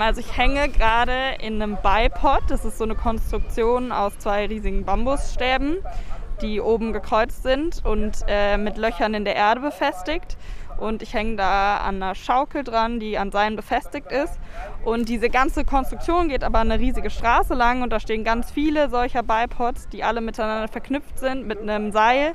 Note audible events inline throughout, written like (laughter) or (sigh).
Also ich hänge gerade in einem Bipod. Das ist so eine Konstruktion aus zwei riesigen Bambusstäben, die oben gekreuzt sind und äh, mit Löchern in der Erde befestigt und ich hänge da an einer Schaukel dran, die an Seilen befestigt ist. Und diese ganze Konstruktion geht aber eine riesige Straße lang und da stehen ganz viele solcher Bipods, die alle miteinander verknüpft sind mit einem Seil,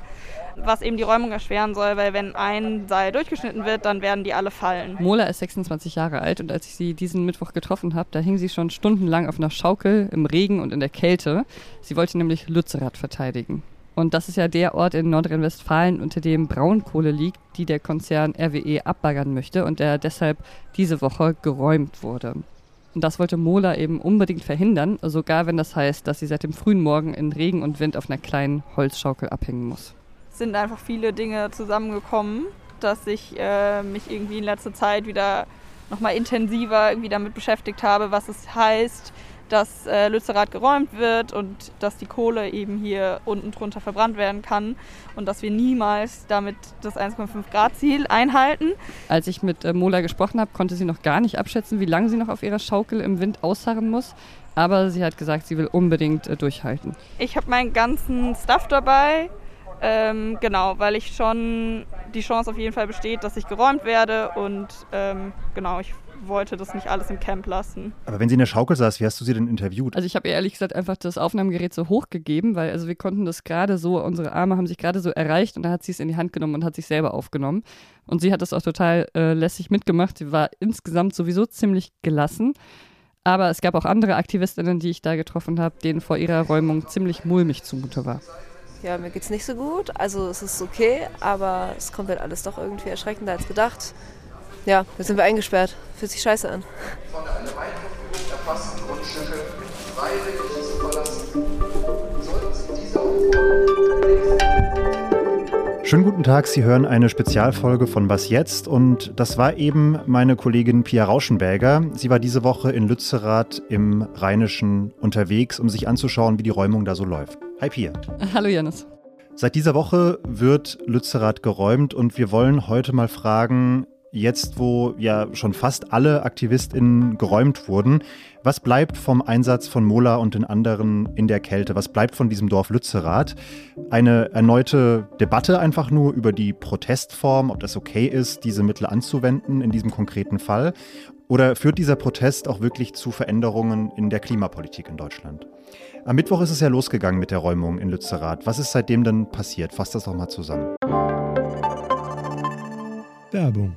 was eben die Räumung erschweren soll, weil wenn ein Seil durchgeschnitten wird, dann werden die alle fallen. Mola ist 26 Jahre alt und als ich sie diesen Mittwoch getroffen habe, da hing sie schon stundenlang auf einer Schaukel im Regen und in der Kälte. Sie wollte nämlich Lützerath verteidigen. Und das ist ja der Ort in Nordrhein-Westfalen, unter dem Braunkohle liegt, die der Konzern RWE abbaggern möchte und der deshalb diese Woche geräumt wurde. Und das wollte Mola eben unbedingt verhindern, sogar wenn das heißt, dass sie seit dem frühen Morgen in Regen und Wind auf einer kleinen Holzschaukel abhängen muss. Es sind einfach viele Dinge zusammengekommen, dass ich äh, mich irgendwie in letzter Zeit wieder nochmal intensiver irgendwie damit beschäftigt habe, was es heißt, dass äh, Lützerath geräumt wird und dass die Kohle eben hier unten drunter verbrannt werden kann und dass wir niemals damit das 1,5 Grad Ziel einhalten. Als ich mit äh, Mola gesprochen habe, konnte sie noch gar nicht abschätzen, wie lange sie noch auf ihrer Schaukel im Wind ausharren muss. Aber sie hat gesagt, sie will unbedingt äh, durchhalten. Ich habe meinen ganzen Stuff dabei. Ähm, genau, weil ich schon die Chance auf jeden Fall besteht, dass ich geräumt werde und ähm, genau, ich wollte das nicht alles im Camp lassen. Aber wenn sie in der Schaukel saß, wie hast du sie denn interviewt? Also ich habe ehrlich gesagt einfach das Aufnahmegerät so hochgegeben, weil also wir konnten das gerade so, unsere Arme haben sich gerade so erreicht und da hat sie es in die Hand genommen und hat sich selber aufgenommen. Und sie hat das auch total äh, lässig mitgemacht. Sie war insgesamt sowieso ziemlich gelassen. Aber es gab auch andere Aktivistinnen, die ich da getroffen habe, denen vor ihrer Räumung ziemlich mulmig zumute war. Ja, mir geht's nicht so gut. Also es ist okay, aber es kommt halt alles doch irgendwie erschreckender als gedacht. Ja, jetzt sind wir eingesperrt. Fühlt sich scheiße an. Von einer Weiterführung erfassten Grundstücke freiwillig zu verlassen. Schönen guten Tag, Sie hören eine Spezialfolge von Was jetzt und das war eben meine Kollegin Pia Rauschenberger. Sie war diese Woche in Lützerath im Rheinischen unterwegs, um sich anzuschauen, wie die Räumung da so läuft. Hi Pia. (laughs) Hallo Janis. Seit dieser Woche wird Lützerath geräumt und wir wollen heute mal fragen, jetzt wo ja schon fast alle AktivistInnen geräumt wurden, was bleibt vom Einsatz von Mola und den anderen in der Kälte? Was bleibt von diesem Dorf Lützerath? Eine erneute Debatte einfach nur über die Protestform, ob das okay ist, diese Mittel anzuwenden in diesem konkreten Fall? Oder führt dieser Protest auch wirklich zu Veränderungen in der Klimapolitik in Deutschland? Am Mittwoch ist es ja losgegangen mit der Räumung in Lützerath. Was ist seitdem denn passiert? Fasst das doch mal zusammen. Werbung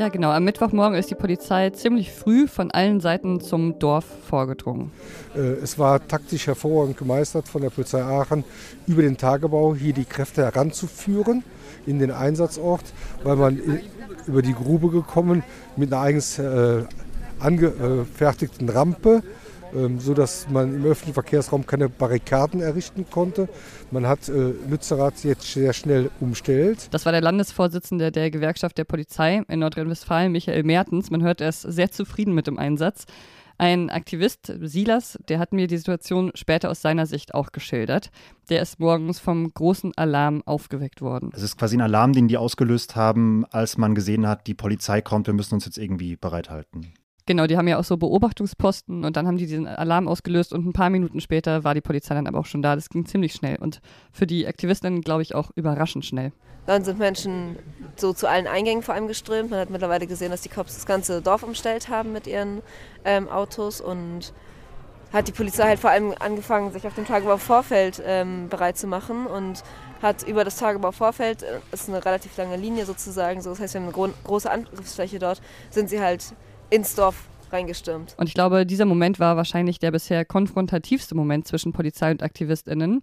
Ja, genau. Am Mittwochmorgen ist die Polizei ziemlich früh von allen Seiten zum Dorf vorgedrungen. Äh, es war taktisch hervorragend gemeistert von der Polizei Aachen, über den Tagebau hier die Kräfte heranzuführen in den Einsatzort, weil man über die Grube gekommen mit einer eigens äh, angefertigten Rampe so dass man im öffentlichen Verkehrsraum keine Barrikaden errichten konnte. Man hat äh, Lützerath jetzt sehr schnell umstellt. Das war der Landesvorsitzende der Gewerkschaft der Polizei in Nordrhein-Westfalen, Michael Mertens. Man hört, er ist sehr zufrieden mit dem Einsatz. Ein Aktivist, Silas, der hat mir die Situation später aus seiner Sicht auch geschildert. Der ist morgens vom großen Alarm aufgeweckt worden. Es ist quasi ein Alarm, den die ausgelöst haben, als man gesehen hat, die Polizei kommt, wir müssen uns jetzt irgendwie bereithalten. Genau, die haben ja auch so Beobachtungsposten und dann haben die diesen Alarm ausgelöst und ein paar Minuten später war die Polizei dann aber auch schon da. Das ging ziemlich schnell und für die Aktivistinnen, glaube ich, auch überraschend schnell. Dann sind Menschen so zu allen Eingängen vor allem geströmt. Man hat mittlerweile gesehen, dass die Cops das ganze Dorf umstellt haben mit ihren ähm, Autos und hat die Polizei halt vor allem angefangen, sich auf dem Tagebau-Vorfeld ähm, bereit zu machen und hat über das Tagebau-Vorfeld, das äh, ist eine relativ lange Linie sozusagen, so das heißt, wir haben eine gro große Angriffsfläche dort, sind sie halt ins Dorf reingestürmt. Und ich glaube, dieser Moment war wahrscheinlich der bisher konfrontativste Moment zwischen Polizei und AktivistInnen.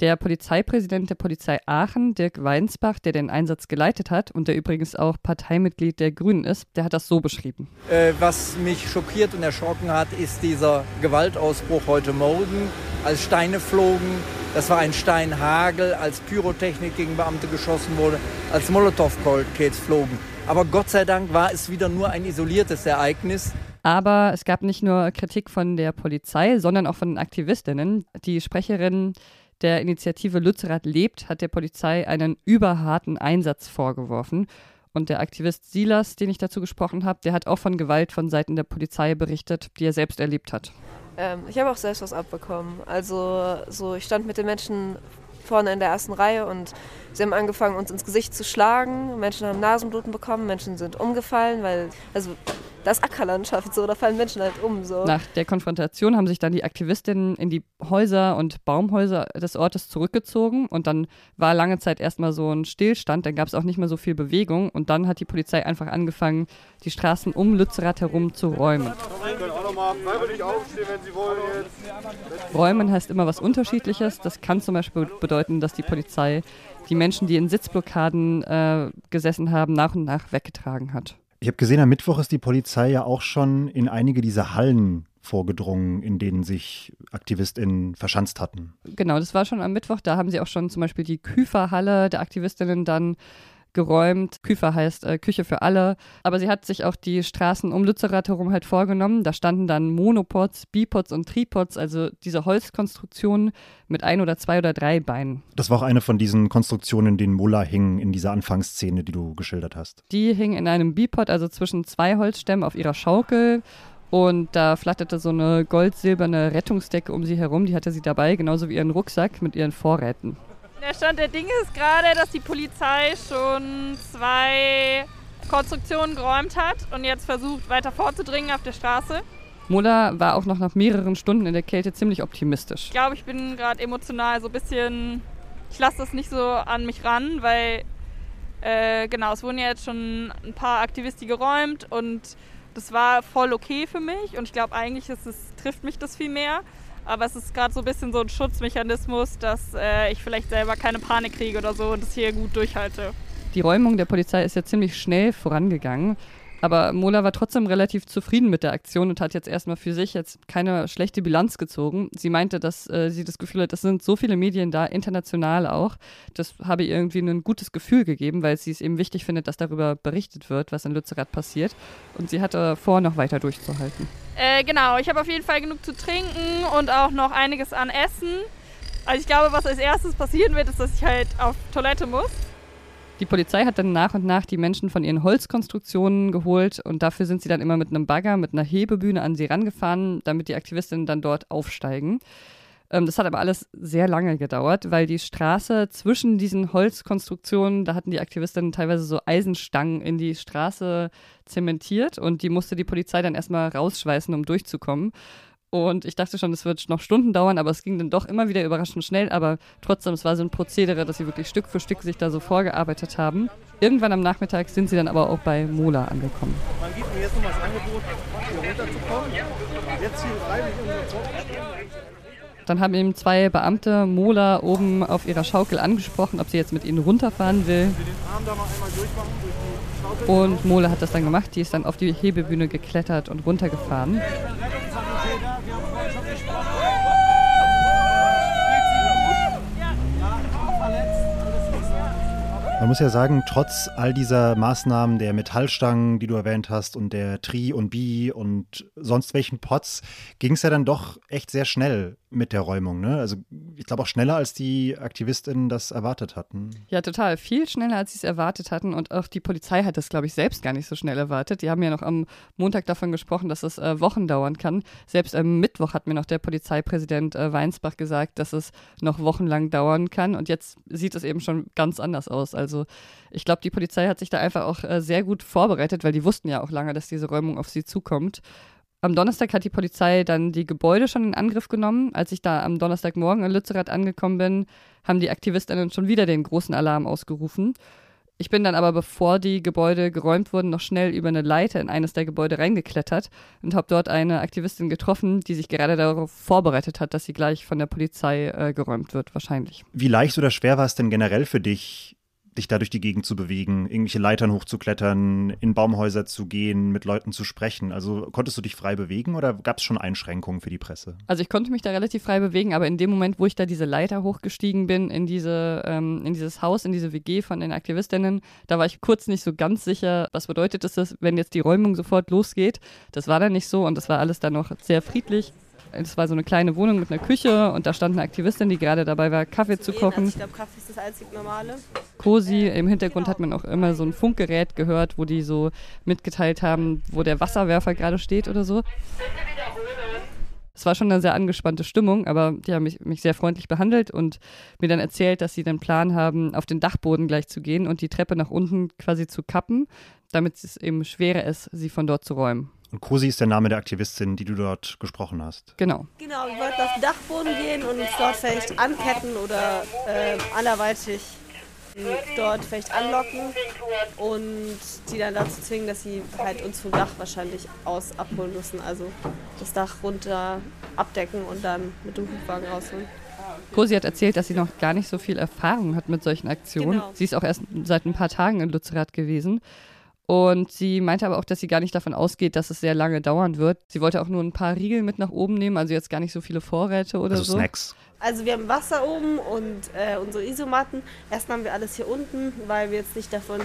Der Polizeipräsident der Polizei Aachen, Dirk Weinsbach, der den Einsatz geleitet hat und der übrigens auch Parteimitglied der Grünen ist, der hat das so beschrieben. Äh, was mich schockiert und erschrocken hat, ist dieser Gewaltausbruch heute Morgen, als Steine flogen, Das war ein Steinhagel, als Pyrotechnik gegen Beamte geschossen wurde, als Molotow-Cocktails flogen. Aber Gott sei Dank war es wieder nur ein isoliertes Ereignis. Aber es gab nicht nur Kritik von der Polizei, sondern auch von den Aktivistinnen. Die Sprecherin der Initiative Lützerath lebt hat der Polizei einen überharten Einsatz vorgeworfen. Und der Aktivist Silas, den ich dazu gesprochen habe, der hat auch von Gewalt von Seiten der Polizei berichtet, die er selbst erlebt hat. Ähm, ich habe auch selbst was abbekommen. Also so, ich stand mit den Menschen vorne in der ersten Reihe und sie haben angefangen, uns ins Gesicht zu schlagen. Menschen haben Nasenbluten bekommen, Menschen sind umgefallen, weil, also das Ackerlandschaft, so, da fallen Menschen halt um. So. Nach der Konfrontation haben sich dann die Aktivistinnen in die Häuser und Baumhäuser des Ortes zurückgezogen und dann war lange Zeit erstmal so ein Stillstand, dann gab es auch nicht mehr so viel Bewegung und dann hat die Polizei einfach angefangen, die Straßen um Lützerath herum zu räumen. Räumen heißt immer was Unterschiedliches. Das kann zum Beispiel bedeuten, dass die Polizei die Menschen, die in Sitzblockaden äh, gesessen haben, nach und nach weggetragen hat. Ich habe gesehen, am Mittwoch ist die Polizei ja auch schon in einige dieser Hallen vorgedrungen, in denen sich AktivistInnen verschanzt hatten. Genau, das war schon am Mittwoch. Da haben sie auch schon zum Beispiel die Küferhalle der AktivistInnen dann geräumt. Küfer heißt äh, Küche für alle. Aber sie hat sich auch die Straßen um Lützerath herum halt vorgenommen. Da standen dann Monopods, Bipods und Tripods, also diese Holzkonstruktionen mit ein oder zwei oder drei Beinen. Das war auch eine von diesen Konstruktionen, in denen Mulla hing in dieser Anfangsszene, die du geschildert hast. Die hing in einem Bipod, also zwischen zwei Holzstämmen auf ihrer Schaukel. Und da flatterte so eine goldsilberne Rettungsdecke um sie herum. Die hatte sie dabei, genauso wie ihren Rucksack mit ihren Vorräten. Der Stand der Dinge ist gerade, dass die Polizei schon zwei Konstruktionen geräumt hat und jetzt versucht, weiter vorzudringen auf der Straße. Mola war auch noch nach mehreren Stunden in der Kälte ziemlich optimistisch. Ich glaube, ich bin gerade emotional so ein bisschen. Ich lasse das nicht so an mich ran, weil äh, genau, es wurden ja jetzt schon ein paar Aktivisten geräumt und das war voll okay für mich und ich glaube eigentlich ist es, trifft mich das viel mehr. Aber es ist gerade so ein bisschen so ein Schutzmechanismus, dass äh, ich vielleicht selber keine Panik kriege oder so und das hier gut durchhalte. Die Räumung der Polizei ist ja ziemlich schnell vorangegangen. Aber Mola war trotzdem relativ zufrieden mit der Aktion und hat jetzt erstmal für sich jetzt keine schlechte Bilanz gezogen. Sie meinte, dass äh, sie das Gefühl hat, es sind so viele Medien da, international auch. Das habe ihr irgendwie ein gutes Gefühl gegeben, weil sie es eben wichtig findet, dass darüber berichtet wird, was in Lützerath passiert. Und sie hatte vor, noch weiter durchzuhalten. Äh, genau, ich habe auf jeden Fall genug zu trinken und auch noch einiges an Essen. Also ich glaube, was als erstes passieren wird, ist, dass ich halt auf Toilette muss. Die Polizei hat dann nach und nach die Menschen von ihren Holzkonstruktionen geholt und dafür sind sie dann immer mit einem Bagger, mit einer Hebebühne an sie rangefahren, damit die Aktivistinnen dann dort aufsteigen. Ähm, das hat aber alles sehr lange gedauert, weil die Straße zwischen diesen Holzkonstruktionen, da hatten die Aktivistinnen teilweise so Eisenstangen in die Straße zementiert und die musste die Polizei dann erstmal rausschweißen, um durchzukommen. Und ich dachte schon, es wird noch Stunden dauern, aber es ging dann doch immer wieder überraschend schnell. Aber trotzdem, es war so ein Prozedere, dass sie wirklich Stück für Stück sich da so vorgearbeitet haben. Irgendwann am Nachmittag sind sie dann aber auch bei Mola angekommen. Man gibt mir jetzt nochmal das Angebot, hier runterzukommen. Jetzt hier freiwillig dann haben ihm zwei Beamte Mola oben auf ihrer Schaukel angesprochen, ob sie jetzt mit ihnen runterfahren will. Und Mola hat das dann gemacht. Die ist dann auf die Hebebühne geklettert und runtergefahren. Man muss ja sagen, trotz all dieser Maßnahmen der Metallstangen, die du erwähnt hast, und der Tri und Bi und sonst welchen Pots, ging es ja dann doch echt sehr schnell mit der Räumung. Ne? Also ich glaube auch schneller, als die AktivistInnen das erwartet hatten. Ja, total. Viel schneller, als sie es erwartet hatten. Und auch die Polizei hat das, glaube ich, selbst gar nicht so schnell erwartet. Die haben ja noch am Montag davon gesprochen, dass es äh, Wochen dauern kann. Selbst am Mittwoch hat mir noch der Polizeipräsident äh, Weinsbach gesagt, dass es noch wochenlang dauern kann. Und jetzt sieht es eben schon ganz anders aus. Also ich glaube, die Polizei hat sich da einfach auch äh, sehr gut vorbereitet, weil die wussten ja auch lange, dass diese Räumung auf sie zukommt. Am Donnerstag hat die Polizei dann die Gebäude schon in Angriff genommen. Als ich da am Donnerstagmorgen in Lützerath angekommen bin, haben die Aktivistinnen schon wieder den großen Alarm ausgerufen. Ich bin dann aber, bevor die Gebäude geräumt wurden, noch schnell über eine Leiter in eines der Gebäude reingeklettert und habe dort eine Aktivistin getroffen, die sich gerade darauf vorbereitet hat, dass sie gleich von der Polizei äh, geräumt wird, wahrscheinlich. Wie leicht oder schwer war es denn generell für dich, dich da durch die Gegend zu bewegen, irgendwelche Leitern hochzuklettern, in Baumhäuser zu gehen, mit Leuten zu sprechen? Also konntest du dich frei bewegen oder gab es schon Einschränkungen für die Presse? Also ich konnte mich da relativ frei bewegen, aber in dem Moment, wo ich da diese Leiter hochgestiegen bin in diese, ähm, in dieses Haus, in diese WG von den Aktivistinnen, da war ich kurz nicht so ganz sicher, was bedeutet es, wenn jetzt die Räumung sofort losgeht. Das war dann nicht so und das war alles dann noch sehr friedlich. Es war so eine kleine Wohnung mit einer Küche und da stand eine Aktivistin, die gerade dabei war, Kaffee zu kochen. ich glaube, Kaffee ist das einzig Normale. Cosi, im Hintergrund hat man auch immer so ein Funkgerät gehört, wo die so mitgeteilt haben, wo der Wasserwerfer gerade steht oder so. Es war schon eine sehr angespannte Stimmung, aber die haben mich, mich sehr freundlich behandelt und mir dann erzählt, dass sie den Plan haben, auf den Dachboden gleich zu gehen und die Treppe nach unten quasi zu kappen, damit es eben schwerer ist, sie von dort zu räumen. Und Cosi ist der Name der Aktivistin, die du dort gesprochen hast. Genau. Genau, wir wollten auf den Dachboden gehen und uns dort vielleicht anketten oder äh, anderweitig dort vielleicht anlocken und die dann dazu zwingen, dass sie halt uns vom Dach wahrscheinlich aus abholen müssen. Also das Dach runter abdecken und dann mit dem Hubwagen rausholen. Cosi hat erzählt, dass sie noch gar nicht so viel Erfahrung hat mit solchen Aktionen. Genau. Sie ist auch erst seit ein paar Tagen in Lützerath gewesen. Und sie meinte aber auch, dass sie gar nicht davon ausgeht, dass es sehr lange dauern wird. Sie wollte auch nur ein paar Riegel mit nach oben nehmen, also jetzt gar nicht so viele Vorräte oder Also so. Snacks. Also wir haben Wasser oben und äh, unsere Isomatten. Erst haben wir alles hier unten, weil wir jetzt nicht davon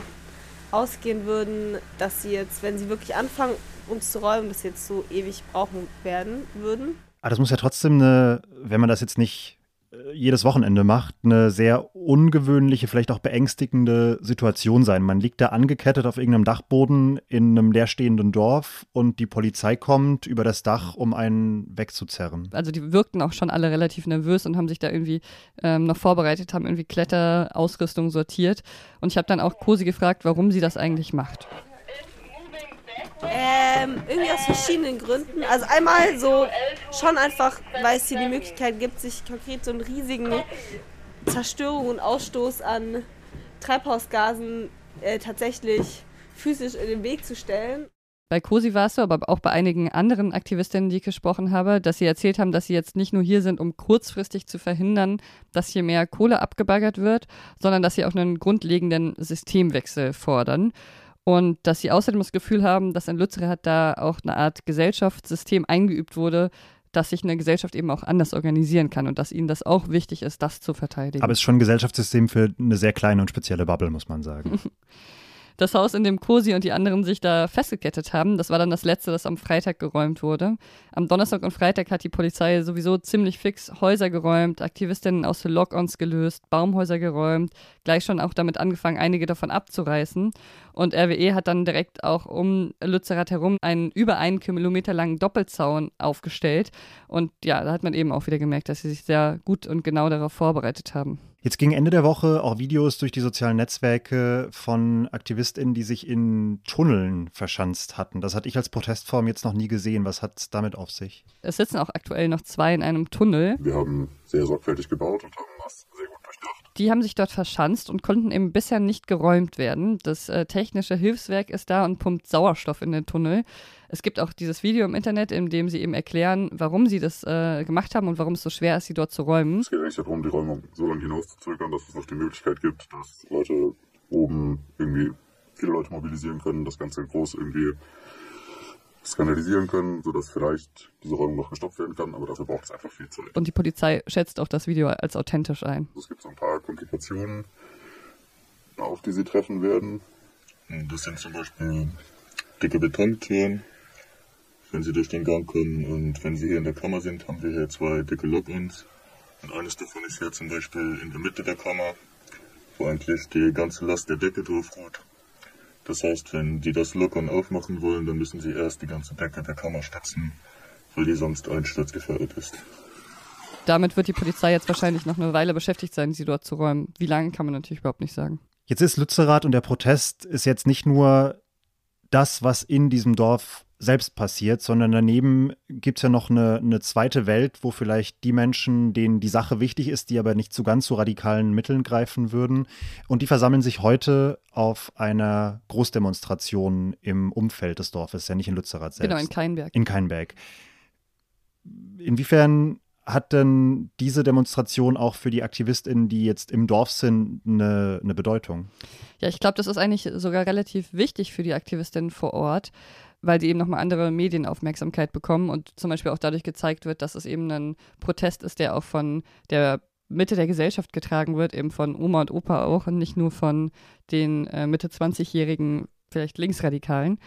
ausgehen würden, dass sie jetzt, wenn sie wirklich anfangen, uns zu räumen, das jetzt so ewig brauchen werden würden. Aber das muss ja trotzdem eine, wenn man das jetzt nicht jedes Wochenende macht, eine sehr ungewöhnliche, vielleicht auch beängstigende Situation sein. Man liegt da angekettet auf irgendeinem Dachboden in einem leerstehenden Dorf und die Polizei kommt über das Dach, um einen wegzuzerren. Also die wirkten auch schon alle relativ nervös und haben sich da irgendwie ähm, noch vorbereitet, haben irgendwie Kletterausrüstung sortiert. Und ich habe dann auch Cosi gefragt, warum sie das eigentlich macht. Ähm, irgendwie aus verschiedenen Gründen. Also einmal so schon einfach, weil es hier die Möglichkeit gibt, sich konkret so einen riesigen Zerstörung und Ausstoß an Treibhausgasen äh, tatsächlich physisch in den Weg zu stellen. Bei Cosi war es so, aber auch bei einigen anderen Aktivistinnen, die ich gesprochen habe, dass sie erzählt haben, dass sie jetzt nicht nur hier sind, um kurzfristig zu verhindern, dass hier mehr Kohle abgebaggert wird, sondern dass sie auch einen grundlegenden Systemwechsel fordern. Und dass sie außerdem das Gefühl haben, dass in Lützerath da auch eine Art Gesellschaftssystem eingeübt wurde, dass sich eine Gesellschaft eben auch anders organisieren kann und dass ihnen das auch wichtig ist, das zu verteidigen. Aber es ist schon ein Gesellschaftssystem für eine sehr kleine und spezielle Bubble, muss man sagen. (laughs) Das Haus, in dem Cosi und die anderen sich da festgekettet haben, das war dann das letzte, das am Freitag geräumt wurde. Am Donnerstag und Freitag hat die Polizei sowieso ziemlich fix Häuser geräumt, Aktivistinnen aus Lock-ons gelöst, Baumhäuser geräumt, gleich schon auch damit angefangen, einige davon abzureißen. Und RWE hat dann direkt auch um Lützerath herum einen über einen Kilometer langen Doppelzaun aufgestellt. Und ja, da hat man eben auch wieder gemerkt, dass sie sich sehr gut und genau darauf vorbereitet haben. Jetzt ging Ende der Woche auch Videos durch die sozialen Netzwerke von AktivistInnen, die sich in Tunneln verschanzt hatten. Das hatte ich als Protestform jetzt noch nie gesehen. Was hat es damit auf sich? Es sitzen auch aktuell noch zwei in einem Tunnel. Wir haben sehr sorgfältig gebaut und haben das sehr gut durchdacht. Die haben sich dort verschanzt und konnten eben bisher nicht geräumt werden. Das äh, technische Hilfswerk ist da und pumpt Sauerstoff in den Tunnel. Es gibt auch dieses Video im Internet, in dem sie eben erklären, warum sie das äh, gemacht haben und warum es so schwer ist, sie dort zu räumen. Es geht eigentlich darum, die Räumung so lange hinauszuzögern, dass es auch die Möglichkeit gibt, dass Leute oben irgendwie viele Leute mobilisieren können, das Ganze groß irgendwie skandalisieren können, sodass vielleicht diese Räumung noch gestoppt werden kann, aber dafür braucht es einfach viel Zeit. Und die Polizei schätzt auch das Video als authentisch ein. Es gibt so ein paar Komplikationen, auf die sie treffen werden. Das sind zum Beispiel dicke Betontüren, wenn sie durch den Gang können. Und wenn sie hier in der Kammer sind, haben wir hier zwei dicke Lock-ins. Und eines davon ist hier zum Beispiel in der Mitte der Kammer, wo eigentlich die ganze Last der Decke drauf ruht. Das heißt, wenn die das Lockern aufmachen wollen, dann müssen sie erst die ganze Decke der Kammer stützen, weil die sonst einsturzgefährdet ist. Damit wird die Polizei jetzt wahrscheinlich noch eine Weile beschäftigt sein, sie dort zu räumen. Wie lange kann man natürlich überhaupt nicht sagen. Jetzt ist Lützerath und der Protest ist jetzt nicht nur das, was in diesem Dorf selbst passiert, sondern daneben gibt es ja noch eine, eine zweite Welt, wo vielleicht die Menschen, denen die Sache wichtig ist, die aber nicht zu ganz so radikalen Mitteln greifen würden. Und die versammeln sich heute auf einer Großdemonstration im Umfeld des Dorfes, ja nicht in Lützerath selbst. Genau, in Keinberg. In Keinberg. Inwiefern Hat denn diese Demonstration auch für die AktivistInnen, die jetzt im Dorf sind, eine, eine Bedeutung? Ja, ich glaube, das ist eigentlich sogar relativ wichtig für die Aktivistinnen vor Ort, weil sie eben nochmal andere Medienaufmerksamkeit bekommen und zum Beispiel auch dadurch gezeigt wird, dass es eben ein Protest ist, der auch von der Mitte der Gesellschaft getragen wird, eben von Oma und Opa auch und nicht nur von den äh, Mitte 20-jährigen, vielleicht Linksradikalen.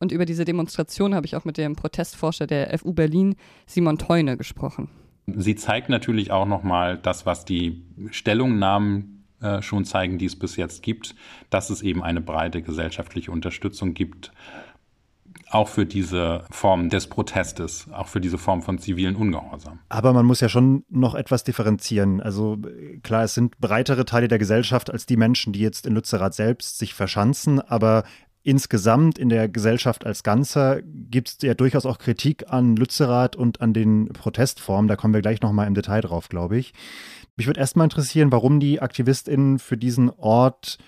Und über diese Demonstration habe ich auch mit dem Protestforscher der FU Berlin, Simon Teune, gesprochen. Sie zeigt natürlich auch nochmal das, was die Stellungnahmen äh, schon zeigen, die es bis jetzt gibt, dass es eben eine breite gesellschaftliche Unterstützung gibt auch für diese Form des Protestes, auch für diese Form von zivilen Ungehorsam. Aber man muss ja schon noch etwas differenzieren. Also klar, es sind breitere Teile der Gesellschaft als die Menschen, die jetzt in Lützerath selbst sich verschanzen, aber insgesamt in der Gesellschaft als Ganzer gibt es ja durchaus auch Kritik an Lützerath und an den Protestformen. Da kommen wir gleich nochmal im Detail drauf, glaube ich. Mich würde erstmal interessieren, warum die AktivistInnen für diesen Ort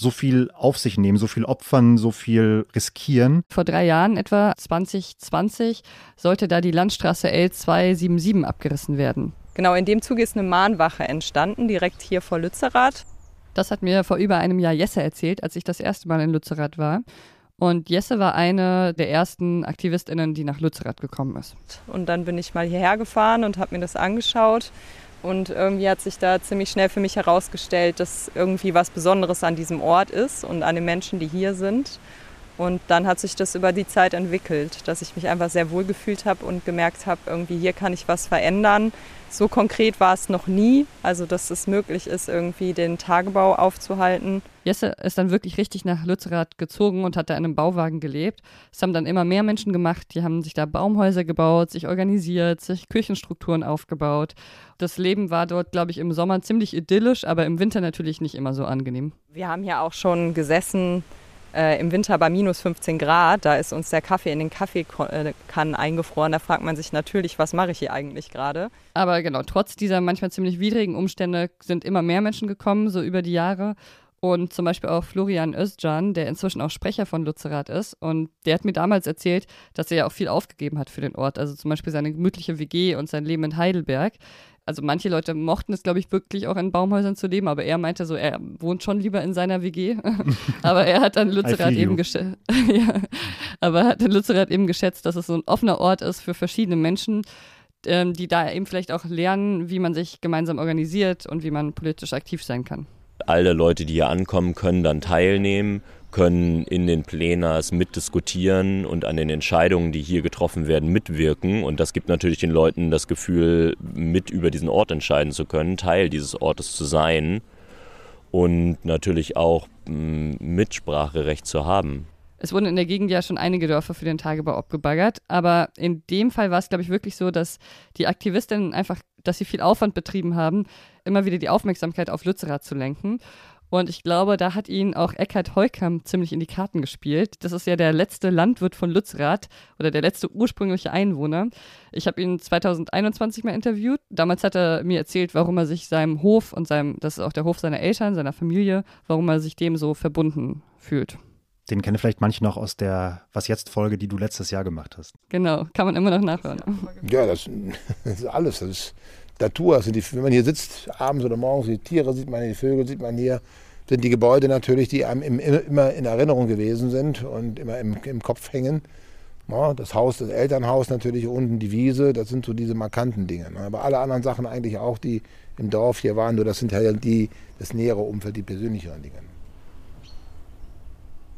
so viel auf sich nehmen, so viel opfern, so viel riskieren. Vor drei Jahren, etwa 2020, sollte da die Landstraße L277 abgerissen werden. Genau, in dem Zuge ist eine Mahnwache entstanden, direkt hier vor Lützerath. Das hat mir vor über einem Jahr Jesse erzählt, als ich das erste Mal in Lützerath war. Und Jesse war eine der ersten AktivistInnen, die nach Lützerath gekommen ist. Und dann bin ich mal hierher gefahren und habe mir das angeschaut und irgendwie hat sich da ziemlich schnell für mich herausgestellt, dass irgendwie was Besonderes an diesem Ort ist und an den Menschen, die hier sind. Und dann hat sich das über die Zeit entwickelt, dass ich mich einfach sehr wohl gefühlt habe und gemerkt habe, irgendwie hier kann ich was verändern. So konkret war es noch nie, also dass es möglich ist, irgendwie den Tagebau aufzuhalten. Jesse ist dann wirklich richtig nach Lützerath gezogen und hat da in einem Bauwagen gelebt. Es haben dann immer mehr Menschen gemacht, die haben sich da Baumhäuser gebaut, sich organisiert, sich Küchenstrukturen aufgebaut. Das Leben war dort, glaube ich, im Sommer ziemlich idyllisch, aber im Winter natürlich nicht immer so angenehm. Wir haben hier auch schon gesessen, äh, im Winter bei minus 15 Grad, da ist uns der Kaffee in den Kaffeekannen eingefroren. Da fragt man sich natürlich, was mache ich hier eigentlich gerade? Aber genau, trotz dieser manchmal ziemlich widrigen Umstände sind immer mehr Menschen gekommen, so über die Jahre. Und zum Beispiel auch Florian Özcan, der inzwischen auch Sprecher von Lützerath ist. Und der hat mir damals erzählt, dass er ja auch viel aufgegeben hat für den Ort. Also zum Beispiel seine gemütliche WG und sein Leben in Heidelberg also manche Leute mochten es, glaube ich, wirklich auch in Baumhäusern zu leben, aber er meinte so, er wohnt schon lieber in seiner WG. (laughs) aber er hat dann Lützerath eben geschätzt, (laughs) ja, aber hat in Lützerath eben geschätzt, dass es so ein offener Ort ist für verschiedene Menschen, ähm, die da eben vielleicht auch lernen, wie man sich gemeinsam organisiert und wie man politisch aktiv sein kann. Alle Leute, die hier ankommen, können dann teilnehmen können in den Plenas mitdiskutieren und an den Entscheidungen, die hier getroffen werden, mitwirken. Und das gibt natürlich den Leuten das Gefühl, mit über diesen Ort entscheiden zu können, Teil dieses Ortes zu sein und natürlich auch mm, Mitspracherecht zu haben. Es wurden in der Gegend ja schon einige Dörfer für den Tagebau abgebaggert, aber in dem Fall war es, glaube ich, wirklich so, dass die Aktivistinnen einfach, dass sie viel Aufwand betrieben haben, immer wieder die Aufmerksamkeit auf Lützerath zu lenken. Und ich glaube, da hat ihn auch Eckhard Heukamp ziemlich in die Karten gespielt. Das ist ja der letzte Landwirt von Lützerath oder der letzte ursprüngliche Einwohner. Ich habe ihn 2021 mal interviewt. Damals hat er mir erzählt, warum er sich seinem Hof und seinem, das ist auch der Hof seiner Eltern, seiner Familie, warum er sich dem so verbunden fühlt. Den kennen vielleicht manche noch aus der Was jetzt Folge, die du letztes Jahr gemacht hast. Genau, kann man immer noch nachhören. Ja, das, (laughs) das ist alles. Das ist Natur. Also die, wenn man hier sitzt, abends oder morgens, die Tiere sieht man, die Vögel sieht man hier, sind die Gebäude natürlich, die einem im, immer in Erinnerung gewesen sind und immer im, im Kopf hängen. Ja, das Haus, das Elternhaus natürlich unten, die Wiese, das sind so diese markanten Dinge. Ne? Aber alle anderen Sachen eigentlich auch, die im Dorf hier waren, nur das sind ja die, das nähere Umfeld, die persönlicheren Dinge.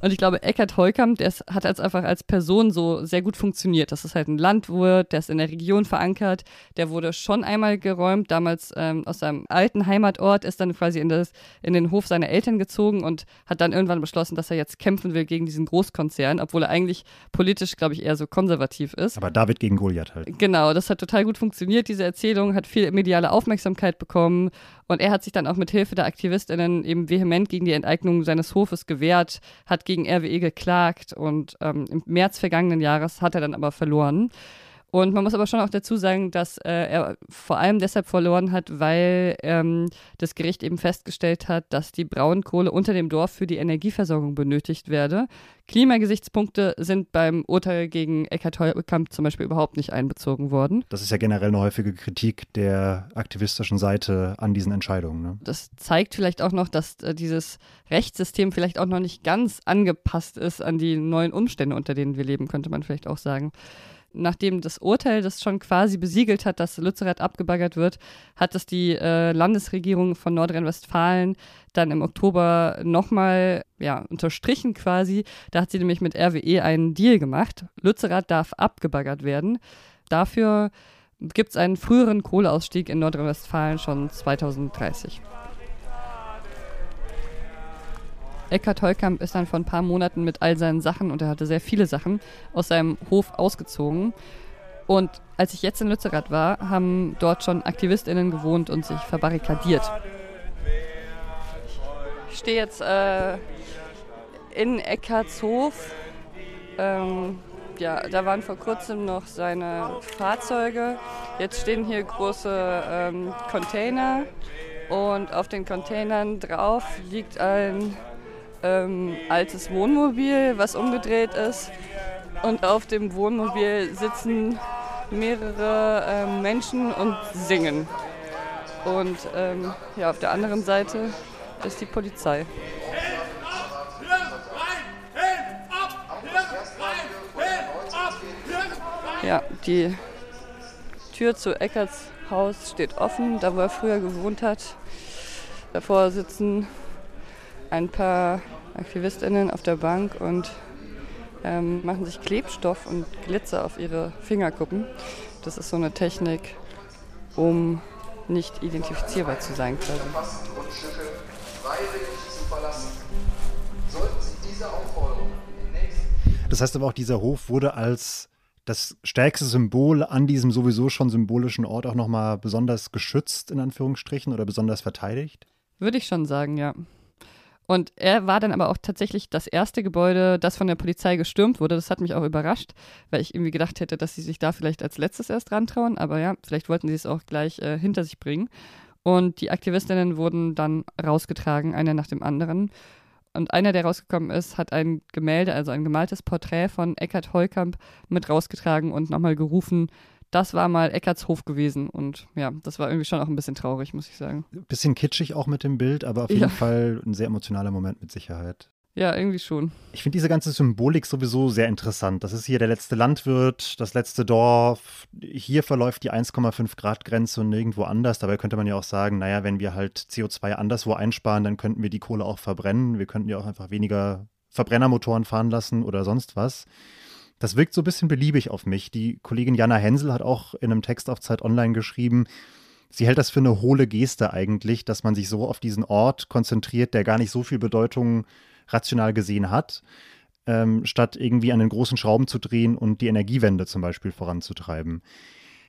Und ich glaube, Eckhard Heukamp, der hat als einfach als Person so sehr gut funktioniert. Das ist halt ein Landwirt, der ist in der Region verankert. Der wurde schon einmal geräumt, damals ähm, aus seinem alten Heimatort, ist dann quasi in, das, in den Hof seiner Eltern gezogen und hat dann irgendwann beschlossen, dass er jetzt kämpfen will gegen diesen Großkonzern, obwohl er eigentlich politisch, glaube ich, eher so konservativ ist. Aber David gegen Goliath halt. Genau, das hat total gut funktioniert, diese Erzählung, hat viel mediale Aufmerksamkeit bekommen und er hat sich dann auch mit Hilfe der AktivistInnen eben vehement gegen die Enteignung seines Hofes gewehrt, hat gegen RWE geklagt und ähm, im März vergangenen Jahres hat er dann aber verloren. Und man muss aber schon auch dazu sagen, dass äh, er vor allem deshalb verloren hat, weil ähm, das Gericht eben festgestellt hat, dass die Braunkohle unter dem Dorf für die Energieversorgung benötigt werde. Klimagesichtspunkte sind beim Urteil gegen Eckhard Heukamp zum Beispiel überhaupt nicht einbezogen worden. Das ist ja generell eine häufige Kritik der aktivistischen Seite an diesen Entscheidungen. Ne? Das zeigt vielleicht auch noch, dass äh, dieses Rechtssystem vielleicht auch noch nicht ganz angepasst ist an die neuen Umstände, unter denen wir leben, könnte man vielleicht auch sagen nachdem das Urteil das schon quasi besiegelt hat, dass Lützerath abgebaggert wird, hat das die äh, Landesregierung von Nordrhein-Westfalen dann im Oktober nochmal ja, unterstrichen quasi. Da hat sie nämlich mit RWE einen Deal gemacht. Lützerath darf abgebaggert werden. Dafür gibt es einen früheren Kohleausstieg in Nordrhein-Westfalen schon 2030. Eckhard Heukamp ist dann vor ein paar Monaten mit all seinen Sachen, und er hatte sehr viele Sachen, aus seinem Hof ausgezogen. Und als ich jetzt in Lützerath war, haben dort schon AktivistInnen gewohnt und sich verbarrikadiert. Ich stehe jetzt äh, in Eckharts Hof. Ähm, ja, da waren vor kurzem noch seine Fahrzeuge. Jetzt stehen hier große ähm, Container und auf den Containern drauf liegt ein ähm, altes Wohnmobil, was umgedreht ist. Und auf dem Wohnmobil sitzen mehrere äh, Menschen und singen. Und ähm, ja, auf der anderen Seite ist die Polizei. Ja, die Tür zu Eckerts Haus steht offen, da wo er früher gewohnt hat. Davor sitzen ein paar AktivistInnen auf der Bank und ähm, machen sich Klebstoff und Glitzer auf ihre Fingerkuppen. Das ist so eine Technik, um nicht identifizierbar zu sein quasi. Das heißt aber auch, dieser Hof wurde als das stärkste Symbol an diesem sowieso schon symbolischen Ort auch nochmal besonders geschützt, in Anführungsstrichen, oder besonders verteidigt? Würde ich schon sagen, ja. Und er war dann aber auch tatsächlich das erste Gebäude, das von der Polizei gestürmt wurde. Das hat mich auch überrascht, weil ich irgendwie gedacht hätte, dass sie sich da vielleicht als letztes erst rantrauen. Aber ja, vielleicht wollten sie es auch gleich äh, hinter sich bringen. Und die Aktivistinnen wurden dann rausgetragen, einer nach dem anderen. Und einer, der rausgekommen ist, hat ein Gemälde, also ein gemaltes Porträt von Eckhard Heukamp mit rausgetragen und nochmal gerufen, das war mal Eckarts Hof gewesen. Und ja, das war irgendwie schon auch ein bisschen traurig, muss ich sagen. Bisschen kitschig auch mit dem Bild, aber auf jeden ja. Fall ein sehr emotionaler Moment mit Sicherheit. Ja, irgendwie schon. Ich finde diese ganze Symbolik sowieso sehr interessant. Das ist hier der letzte Landwirt, das letzte Dorf. Hier verläuft die 1,5 Grad Grenze und nirgendwo anders. Dabei könnte man ja auch sagen, naja, wenn wir halt CO2 anderswo einsparen, dann könnten wir die Kohle auch verbrennen. Wir könnten ja auch einfach weniger Verbrennermotoren fahren lassen oder sonst was. Das wirkt so ein bisschen beliebig auf mich. Die Kollegin Jana Hensel hat auch in einem Text auf Zeit Online geschrieben, sie hält das für eine hohle Geste eigentlich, dass man sich so auf diesen Ort konzentriert, der gar nicht so viel Bedeutung rational gesehen hat, ähm, statt irgendwie an den großen Schrauben zu drehen und die Energiewende zum Beispiel voranzutreiben.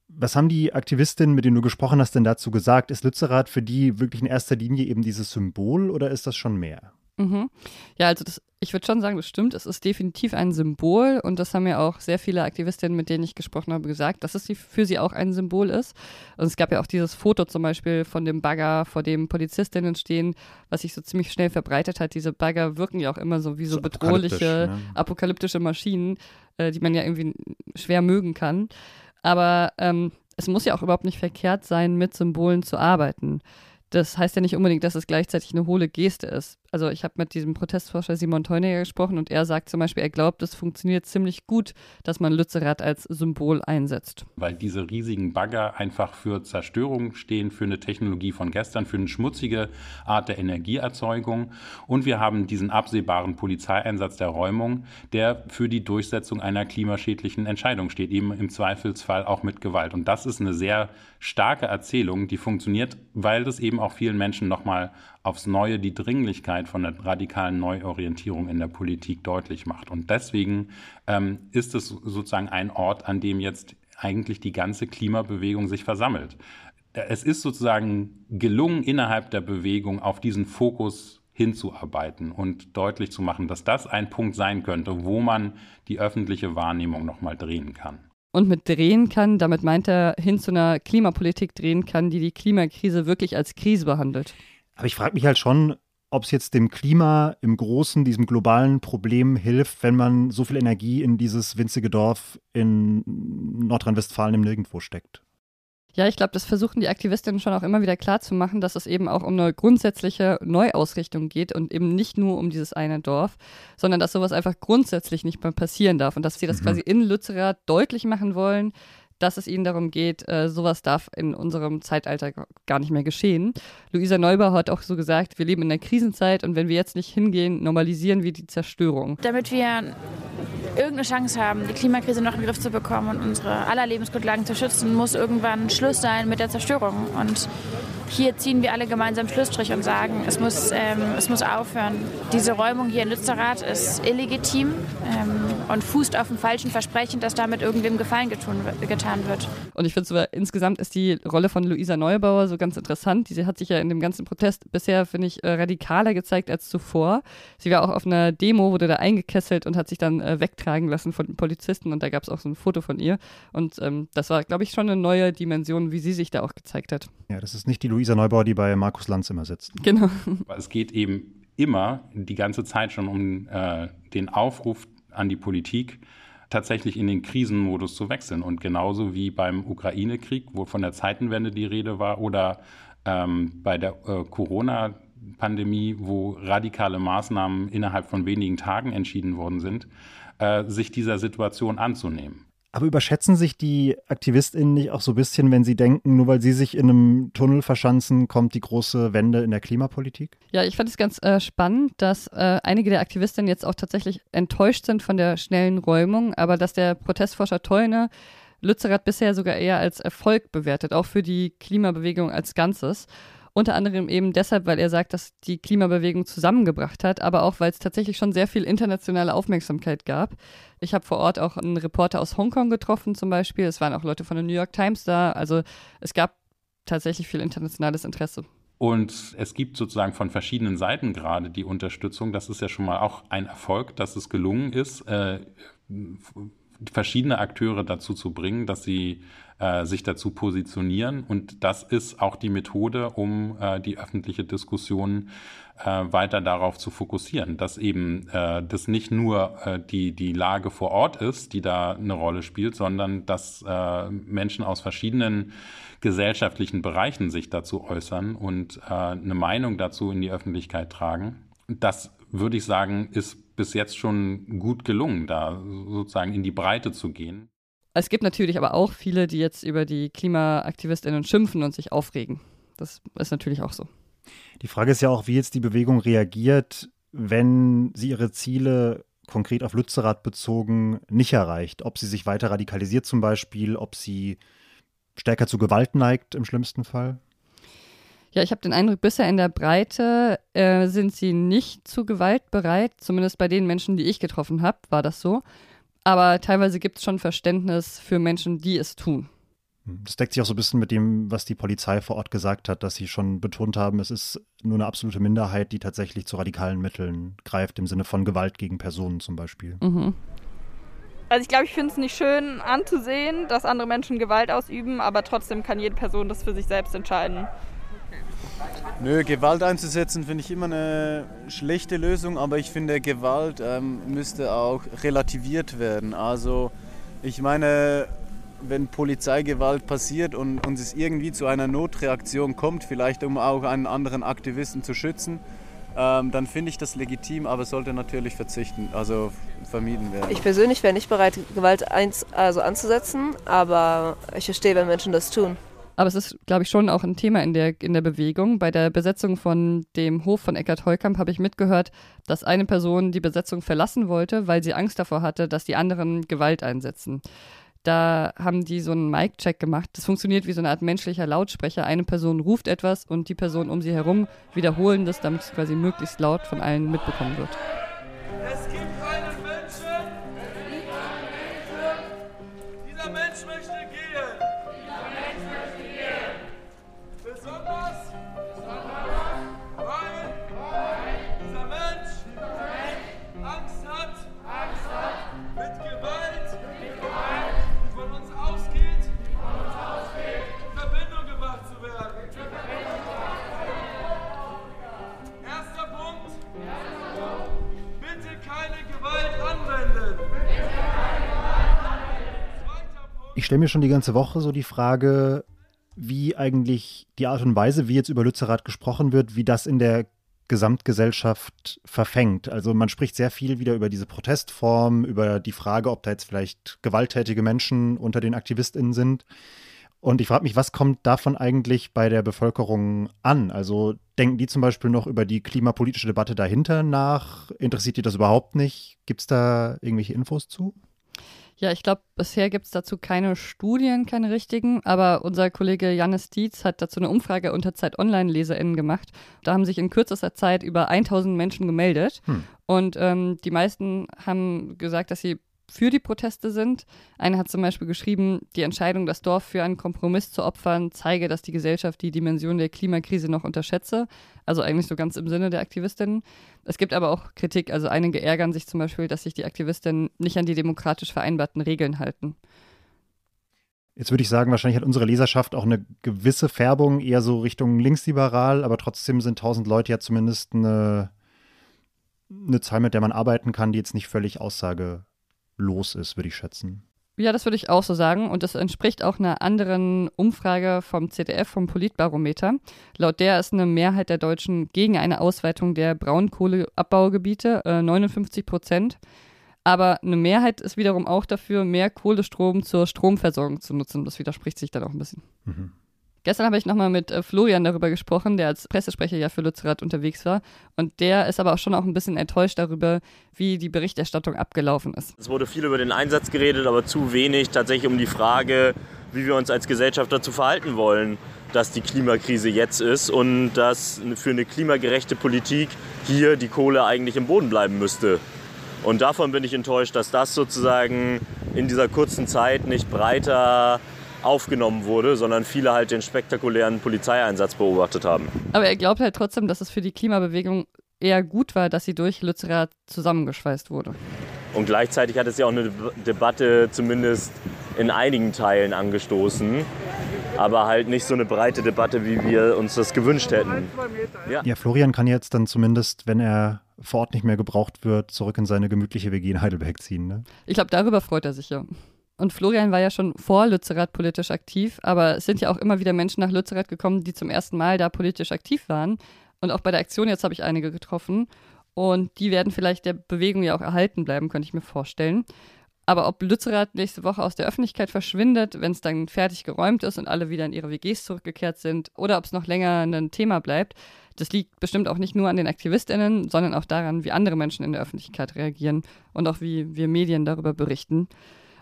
Was haben die Aktivistinnen, mit denen du gesprochen hast, denn dazu gesagt? Ist Lützerath für die wirklich in erster Linie eben dieses Symbol oder ist das schon mehr? Mhm. Ja, also das, ich würde schon sagen, das stimmt. Es ist definitiv ein Symbol und das haben ja auch sehr viele Aktivistinnen, mit denen ich gesprochen habe, gesagt, dass es für sie auch ein Symbol ist. Und es gab ja auch dieses Foto zum Beispiel von dem Bagger, vor dem Polizistinnen stehen, was sich so ziemlich schnell verbreitet hat. Diese Bagger wirken ja auch immer so wie so, so bedrohliche, ne? apokalyptische Maschinen, äh, die man ja irgendwie schwer mögen kann. Aber ähm, es muss ja auch überhaupt nicht verkehrt sein, mit Symbolen zu arbeiten das heißt ja nicht unbedingt, dass es gleichzeitig eine hohle Geste ist. Also ich habe mit diesem Protestforscher Simon Teuniger gesprochen und er sagt zum Beispiel, er glaubt, es funktioniert ziemlich gut, dass man Lützerath als Symbol einsetzt. Weil diese riesigen Bagger einfach für Zerstörung stehen, für eine Technologie von gestern, für eine schmutzige Art der Energieerzeugung. Und wir haben diesen absehbaren Polizeieinsatz der Räumung, der für die Durchsetzung einer klimaschädlichen Entscheidung steht, eben im Zweifelsfall auch mit Gewalt. Und das ist eine sehr starke Erzählung, die funktioniert, weil das eben auch vielen Menschen nochmal aufs Neue die Dringlichkeit von der radikalen Neuorientierung in der Politik deutlich macht. Und deswegen ähm, ist es sozusagen ein Ort, an dem jetzt eigentlich die ganze Klimabewegung sich versammelt. Es ist sozusagen gelungen, innerhalb der Bewegung auf diesen Fokus hinzuarbeiten und deutlich zu machen, dass das ein Punkt sein könnte, wo man die öffentliche Wahrnehmung nochmal drehen kann. Und mit drehen kann, damit meint er, hin zu einer Klimapolitik drehen kann, die die Klimakrise wirklich als Krise behandelt. Aber ich frage mich halt schon, ob es jetzt dem Klima im Großen, diesem globalen Problem hilft, wenn man so viel Energie in dieses winzige Dorf in Nordrhein-Westfalen im Nirgendwo steckt. Ja, ich glaube, das versuchen die Aktivistinnen schon auch immer wieder klarzumachen, dass es eben auch um eine grundsätzliche Neuausrichtung geht und eben nicht nur um dieses eine Dorf, sondern dass sowas einfach grundsätzlich nicht mehr passieren darf und dass sie das mhm. quasi in Lützerath deutlich machen wollen, dass es ihnen darum geht, äh, sowas darf in unserem Zeitalter gar nicht mehr geschehen. Luisa Neubauer hat auch so gesagt, wir leben in der Krisenzeit und wenn wir jetzt nicht hingehen, normalisieren wir die Zerstörung. Damit wir irgendeine Chance haben, die Klimakrise noch in den Griff zu bekommen und unsere aller Lebensgrundlagen zu schützen, muss irgendwann Schluss sein mit der Zerstörung. Und hier ziehen wir alle gemeinsam Schlussstrich und sagen, es muss, ähm, es muss aufhören. Diese Räumung hier in Lützerath ist illegitim ähm, und fußt auf dem falschen Versprechen, dass damit irgendwem Gefallen getun, getan wird. Und ich finde sogar, insgesamt ist die Rolle von Luisa Neubauer so ganz interessant. Sie hat sich ja in dem ganzen Protest bisher, finde ich, äh, radikaler gezeigt als zuvor. Sie war auch auf einer Demo, wurde da eingekesselt und hat sich dann äh, wegtragen lassen von den Polizisten und da gab es auch so ein Foto von ihr. Und ähm, das war, glaube ich, schon eine neue Dimension, wie sie sich da auch gezeigt hat. Ja, das ist nicht die Luisa Neubauer, die bei Markus Lanz immer sitzt. Genau. Es geht eben immer die ganze Zeit schon um äh, den Aufruf an die Politik, tatsächlich in den Krisenmodus zu wechseln. Und genauso wie beim Ukraine-Krieg, wo von der Zeitenwende die Rede war, oder ähm, bei der äh, Corona-Pandemie, wo radikale Maßnahmen innerhalb von wenigen Tagen entschieden worden sind, äh, sich dieser Situation anzunehmen. Aber überschätzen sich die AktivistInnen nicht auch so ein bisschen, wenn sie denken, nur weil sie sich in einem Tunnel verschanzen, kommt die große Wende in der Klimapolitik? Ja, ich fand es ganz äh, spannend, dass äh, einige der Aktivistinnen jetzt auch tatsächlich enttäuscht sind von der schnellen Räumung, aber dass der Protestforscher Teune Lützerath bisher sogar eher als Erfolg bewertet, auch für die Klimabewegung als Ganzes. Unter anderem eben deshalb, weil er sagt, dass die Klimabewegung zusammengebracht hat, aber auch, weil es tatsächlich schon sehr viel internationale Aufmerksamkeit gab. Ich habe vor Ort auch einen Reporter aus Hongkong getroffen zum Beispiel. Es waren auch Leute von der New York Times da. Also es gab tatsächlich viel internationales Interesse. Und es gibt sozusagen von verschiedenen Seiten gerade die Unterstützung. Das ist ja schon mal auch ein Erfolg, dass es gelungen ist, äh, verschiedene Akteure dazu zu bringen, dass sie äh, sich dazu positionieren. Und das ist auch die Methode, um äh, die öffentliche Diskussion äh, weiter darauf zu fokussieren, dass eben äh, das nicht nur äh, die, die Lage vor Ort ist, die da eine Rolle spielt, sondern dass äh, Menschen aus verschiedenen gesellschaftlichen Bereichen sich dazu äußern und äh, eine Meinung dazu in die Öffentlichkeit tragen. Das würde ich sagen, ist bis jetzt schon gut gelungen, da sozusagen in die Breite zu gehen. Es gibt natürlich aber auch viele, die jetzt über die KlimaaktivistInnen schimpfen und sich aufregen. Das ist natürlich auch so. Die Frage ist ja auch, wie jetzt die Bewegung reagiert, wenn sie ihre Ziele konkret auf Lützerath bezogen nicht erreicht. Ob sie sich weiter radikalisiert zum Beispiel, ob sie stärker zu Gewalt neigt im schlimmsten Fall. Ja, ich habe den Eindruck, bisher in der Breite äh, sind sie nicht zu Gewalt bereit. Zumindest bei den Menschen, die ich getroffen habe, war das so. Aber teilweise gibt es schon Verständnis für Menschen, die es tun. Das deckt sich auch so ein bisschen mit dem, was die Polizei vor Ort gesagt hat, dass sie schon betont haben, es ist nur eine absolute Minderheit, die tatsächlich zu radikalen Mitteln greift, im Sinne von Gewalt gegen Personen zum Beispiel. Mhm. Also ich glaube, ich finde es nicht schön anzusehen, dass andere Menschen Gewalt ausüben, aber trotzdem kann jede Person das für sich selbst entscheiden. Nö, Gewalt einzusetzen finde ich immer eine schlechte Lösung, aber ich finde, Gewalt ähm, müsste auch relativiert werden. Also ich meine, wenn Polizeigewalt passiert und, und es irgendwie zu einer Notreaktion kommt, vielleicht um auch einen anderen Aktivisten zu schützen, ähm, dann finde ich das legitim, aber sollte natürlich verzichten, also vermieden werden. Ich persönlich wäre nicht bereit, Gewalt eins, also anzusetzen, aber ich verstehe, wenn Menschen das tun. Aber es ist, glaube ich, schon auch ein Thema in der, in der Bewegung. Bei der Besetzung von dem Hof von Eckart Heukamp habe ich mitgehört, dass eine Person die Besetzung verlassen wollte, weil sie Angst davor hatte, dass die anderen Gewalt einsetzen. Da haben die so einen Mic-Check gemacht. Das funktioniert wie so eine Art menschlicher Lautsprecher. Eine Person ruft etwas und die Person um sie herum wiederholen das, damit es quasi möglichst laut von allen mitbekommen wird. Stelle mir schon die ganze Woche so die Frage, wie eigentlich die Art und Weise, wie jetzt über Lützerath gesprochen wird, wie das in der Gesamtgesellschaft verfängt. Also man spricht sehr viel wieder über diese Protestform, über die Frage, ob da jetzt vielleicht gewalttätige Menschen unter den AktivistInnen sind. Und ich frage mich, was kommt davon eigentlich bei der Bevölkerung an? Also denken die zum Beispiel noch über die klimapolitische Debatte dahinter nach? Interessiert die das überhaupt nicht? Gibt es da irgendwelche Infos zu? Ja, ich glaube, bisher gibt es dazu keine Studien, keine richtigen, aber unser Kollege Janis Dietz hat dazu eine Umfrage unter Zeit Online-LeserInnen gemacht. Da haben sich in kürzester Zeit über 1000 Menschen gemeldet hm. und ähm, die meisten haben gesagt, dass sie für die Proteste sind. Eine hat zum Beispiel geschrieben, die Entscheidung, das Dorf für einen Kompromiss zu opfern, zeige, dass die Gesellschaft die Dimension der Klimakrise noch unterschätze. Also eigentlich so ganz im Sinne der Aktivistinnen. Es gibt aber auch Kritik. Also einige ärgern sich zum Beispiel, dass sich die Aktivistinnen nicht an die demokratisch vereinbarten Regeln halten. Jetzt würde ich sagen, wahrscheinlich hat unsere Leserschaft auch eine gewisse Färbung, eher so Richtung linksliberal, aber trotzdem sind 1000 Leute ja zumindest eine, eine Zahl, mit der man arbeiten kann, die jetzt nicht völlig aussage los ist, würde ich schätzen. Ja, das würde ich auch so sagen. Und das entspricht auch einer anderen Umfrage vom ZDF, vom Politbarometer. Laut der ist eine Mehrheit der Deutschen gegen eine Ausweitung der Braunkohleabbaugebiete, äh, 59 Prozent. Aber eine Mehrheit ist wiederum auch dafür, mehr Kohlestrom zur Stromversorgung zu nutzen. Das widerspricht sich dann auch ein bisschen. Mhm. Gestern habe ich nochmal mit äh, Florian darüber gesprochen, der als Pressesprecher ja für Lützerath unterwegs war. Und der ist aber auch schon auch ein bisschen enttäuscht darüber, wie die Berichterstattung abgelaufen ist. Es wurde viel über den Einsatz geredet, aber zu wenig tatsächlich um die Frage, wie wir uns als Gesellschaft dazu verhalten wollen, dass die Klimakrise jetzt ist und dass für eine klimagerechte Politik hier die Kohle eigentlich im Boden bleiben müsste. Und davon bin ich enttäuscht, dass das sozusagen in dieser kurzen Zeit nicht breiter aufgenommen wurde, sondern viele halt den spektakulären Polizeieinsatz beobachtet haben. Aber er glaubt halt trotzdem, dass es für die Klimabewegung eher gut war, dass sie durch Lützerath zusammengeschweißt wurde. Und gleichzeitig hat es ja auch eine Debatte zumindest in einigen Teilen angestoßen, aber halt nicht so eine breite Debatte, wie wir uns das gewünscht hätten. Ja, ja Florian kann jetzt dann zumindest, wenn er vor Ort nicht mehr gebraucht wird, zurück in seine gemütliche WG in Heidelberg ziehen. Ne? Ich glaube, darüber freut er sich ja. Und Florian war ja schon vor Lützerath politisch aktiv, aber es sind ja auch immer wieder Menschen nach Lützerath gekommen, die zum ersten Mal da politisch aktiv waren. Und auch bei der Aktion jetzt habe ich einige getroffen. Und die werden vielleicht der Bewegung ja auch erhalten bleiben, könnte ich mir vorstellen. Aber ob Lützerath nächste Woche aus der Öffentlichkeit verschwindet, wenn es dann fertig geräumt ist und alle wieder in ihre WGs zurückgekehrt sind, oder ob es noch länger ein Thema bleibt, das liegt bestimmt auch nicht nur an den AktivistInnen, sondern auch daran, wie andere Menschen in der Öffentlichkeit reagieren und auch wie wir Medien darüber berichten.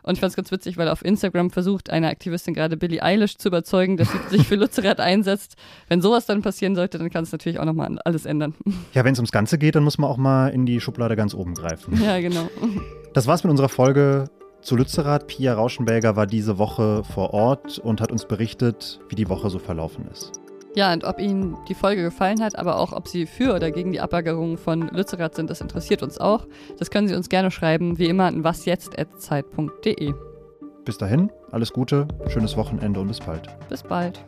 Und ich fand es ganz witzig, weil auf Instagram versucht eine Aktivistin gerade Billie Eilish zu überzeugen, dass sie sich für Lützerath einsetzt. Wenn sowas dann passieren sollte, dann kann es natürlich auch nochmal alles ändern. Ja, wenn es ums Ganze geht, dann muss man auch mal in die Schublade ganz oben greifen. Ja, genau. Das war's mit unserer Folge zu Lützerath. Pia Rauschenberger war diese Woche vor Ort und hat uns berichtet, wie die Woche so verlaufen ist. Ja, und ob Ihnen die Folge gefallen hat, aber auch ob Sie für oder gegen die Abbaggerung von Lützerath sind, das interessiert uns auch. Das können Sie uns gerne schreiben, wie immer an wasjetzt.zeit.de. Bis dahin, alles Gute, schönes Wochenende und bis bald. Bis bald.